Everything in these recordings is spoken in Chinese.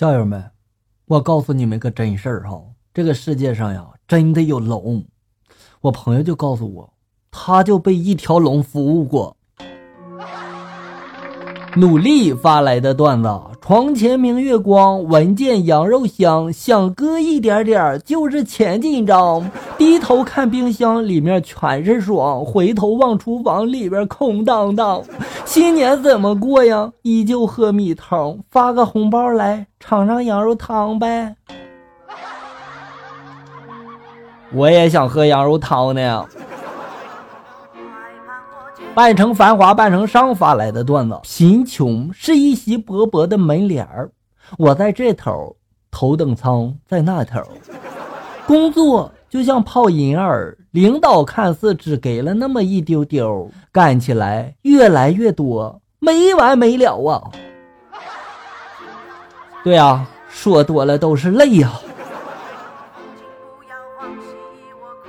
校友们，我告诉你们个真事儿哈，这个世界上呀，真的有龙。我朋友就告诉我，他就被一条龙服务过。努力发来的段子：床前明月光，闻见羊肉香，想割一点点就是钱紧张。低头看冰箱，里面全是霜；回头望厨房，里边空荡荡。新年怎么过呀？依旧喝米汤，发个红包来尝尝羊肉汤呗。我也想喝羊肉汤呢。扮成繁华，扮成商发来的段子。贫穷是一袭薄薄的门帘儿，我在这头，头等舱在那头。工作就像泡银耳，领导看似只给了那么一丢丢，干起来越来越多，没完没了啊！对啊，说多了都是泪呀。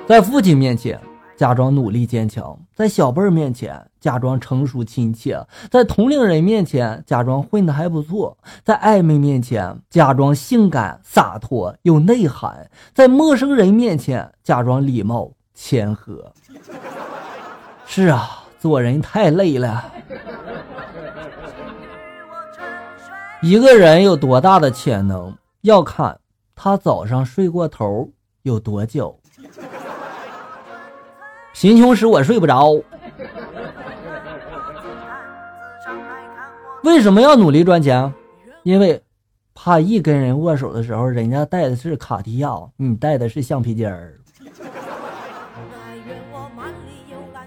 在父亲面前。假装努力坚强，在小辈儿面前假装成熟亲切，在同龄人面前假装混得还不错，在暧昧面前假装性感洒脱有内涵，在陌生人面前假装礼貌谦和。是啊，做人太累了。一个人有多大的潜能，要看他早上睡过头有多久。贫穷使我睡不着。为什么要努力赚钱？因为怕一跟人握手的时候，人家戴的是卡地亚，你戴的是橡皮筋儿。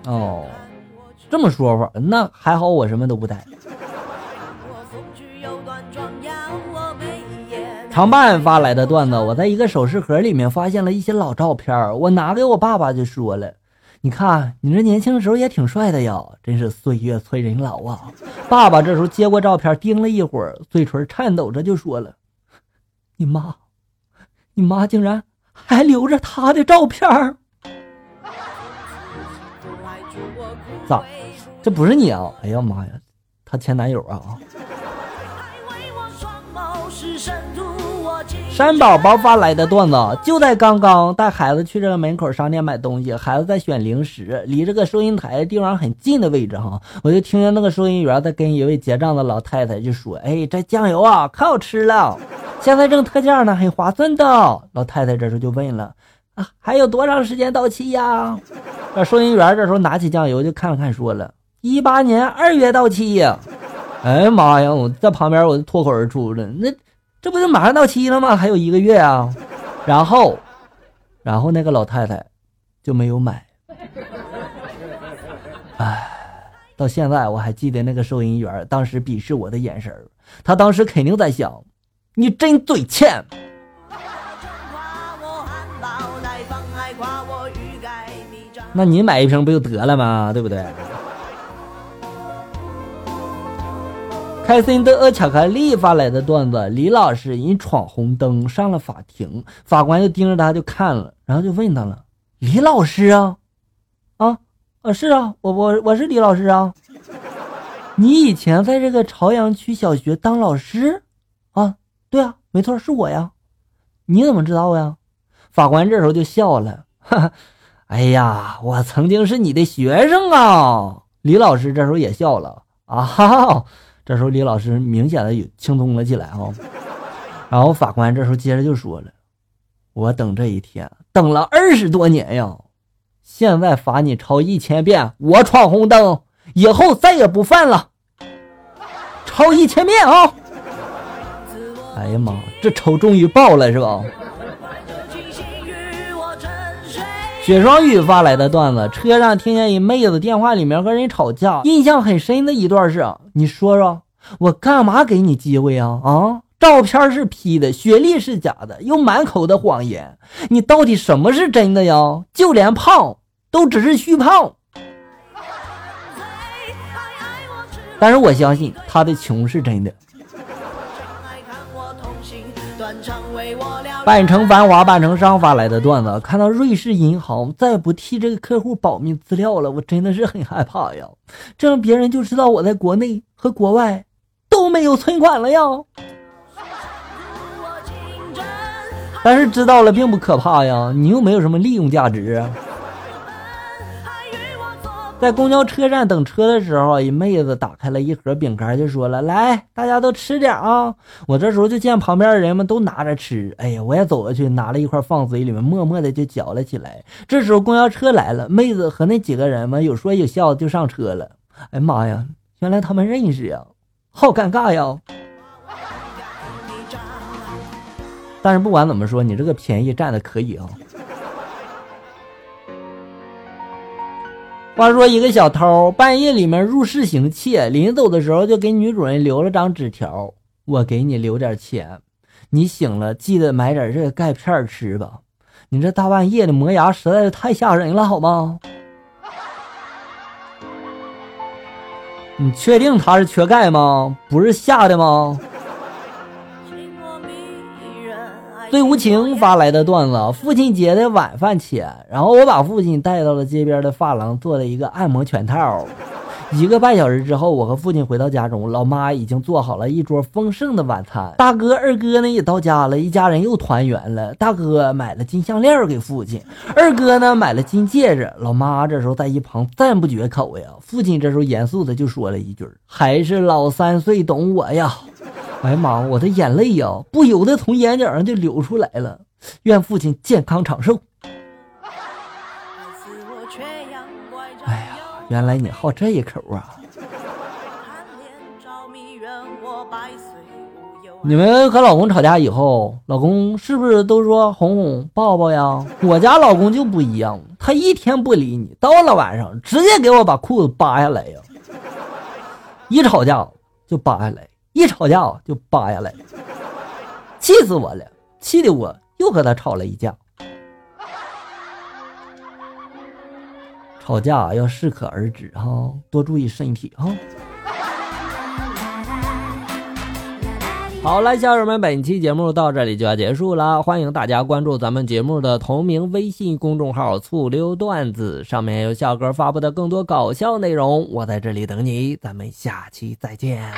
哦，这么说法，那还好，我什么都不带。长伴发来的段子，我在一个首饰盒里面发现了一些老照片，我拿给我爸爸就说了。你看，你这年轻时候也挺帅的呀，真是岁月催人老啊！爸爸这时候接过照片，盯了一会儿，嘴唇颤抖着就说了：“你妈，你妈竟然还留着他的照片咋？这不是你啊？哎呀妈呀，他前男友啊！”山宝宝发来的段子，就在刚刚带孩子去这个门口商店买东西，孩子在选零食，离这个收银台地方很近的位置哈，我就听见那个收银员在跟一位结账的老太太就说：“哎，这酱油啊可好吃了，现在正特价呢，很划算的。”老太太这时候就问了：“啊，还有多长时间到期呀？”这收银员这时候拿起酱油就看了看，说了：“一八年二月到期。”哎呀妈呀！我在旁边我就脱口而出了：“那。”这不就马上到期了吗？还有一个月啊，然后，然后那个老太太就没有买。哎，到现在我还记得那个收银员当时鄙视我的眼神他当时肯定在想：你真嘴欠。那你买一瓶不就得了吗？对不对？开心的巧克力发来的段子：李老师因闯红灯上了法庭，法官就盯着他就看了，然后就问他了：“李老师啊，啊啊是啊，我我我是李老师啊，你以前在这个朝阳区小学当老师啊？对啊，没错，是我呀，你怎么知道呀？”法官这时候就笑了：“哈哈，哎呀，我曾经是你的学生啊。”李老师这时候也笑了：“啊哈哈。”这时候李老师明显的有轻松了起来哈，然后法官这时候接着就说了：“我等这一天等了二十多年呀，现在罚你抄一千遍，我闯红灯，以后再也不犯了，抄一千遍啊！”哎呀妈，这仇终于报了是吧？雪霜雨发来的段子：车上听见一妹子电话里面和人吵架，印象很深的一段是：你说说，我干嘛给你机会啊？啊，照片是 P 的，学历是假的，又满口的谎言，你到底什么是真的呀？就连胖都只是虚胖。但是我相信他的穷是真的。扮成繁华，半城商发来的段子，看到瑞士银行再不替这个客户保密资料了，我真的是很害怕呀！这样别人就知道我在国内和国外都没有存款了呀。但是知道了并不可怕呀，你又没有什么利用价值。在公交车站等车的时候，一妹子打开了一盒饼干，就说了：“来，大家都吃点啊！”我这时候就见旁边的人们都拿着吃，哎呀，我也走过去拿了一块放嘴里面，默默的就嚼了起来。这时候公交车来了，妹子和那几个人们有说有笑的就上车了。哎妈呀，原来他们认识呀，好尴尬呀！但是不管怎么说，你这个便宜占的可以啊。话说，一个小偷半夜里面入室行窃，临走的时候就给女主人留了张纸条：“我给你留点钱，你醒了记得买点这个钙片吃吧。”你这大半夜的磨牙实在是太吓人了，好吗？你确定他是缺钙吗？不是吓的吗？最无情发来的段子：父亲节的晚饭前，然后我把父亲带到了街边的发廊，做了一个按摩全套。一个半小时之后，我和父亲回到家中，老妈已经做好了一桌丰盛的晚餐。大哥、二哥呢也到家了，一家人又团圆了。大哥买了金项链给父亲，二哥呢买了金戒指。老妈这时候在一旁赞不绝口呀。父亲这时候严肃的就说了一句：“还是老三岁懂我呀。”哎呀妈！我的眼泪呀，不由得从眼角上就流出来了。愿父亲健康长寿。哎呀，原来你好这一口啊！你们和老公吵架以后，老公是不是都说哄哄抱抱呀？我家老公就不一样，他一天不理你，到了晚上直接给我把裤子扒下来呀！一吵架就扒下来。一吵架就扒下来，气死我了！气得我又和他吵了一架。吵架要适可而止哈，多注意身体哈。好了，小友们，本期节目到这里就要结束了，欢迎大家关注咱们节目的同名微信公众号“醋溜段子”，上面有笑哥发布的更多搞笑内容。我在这里等你，咱们下期再见。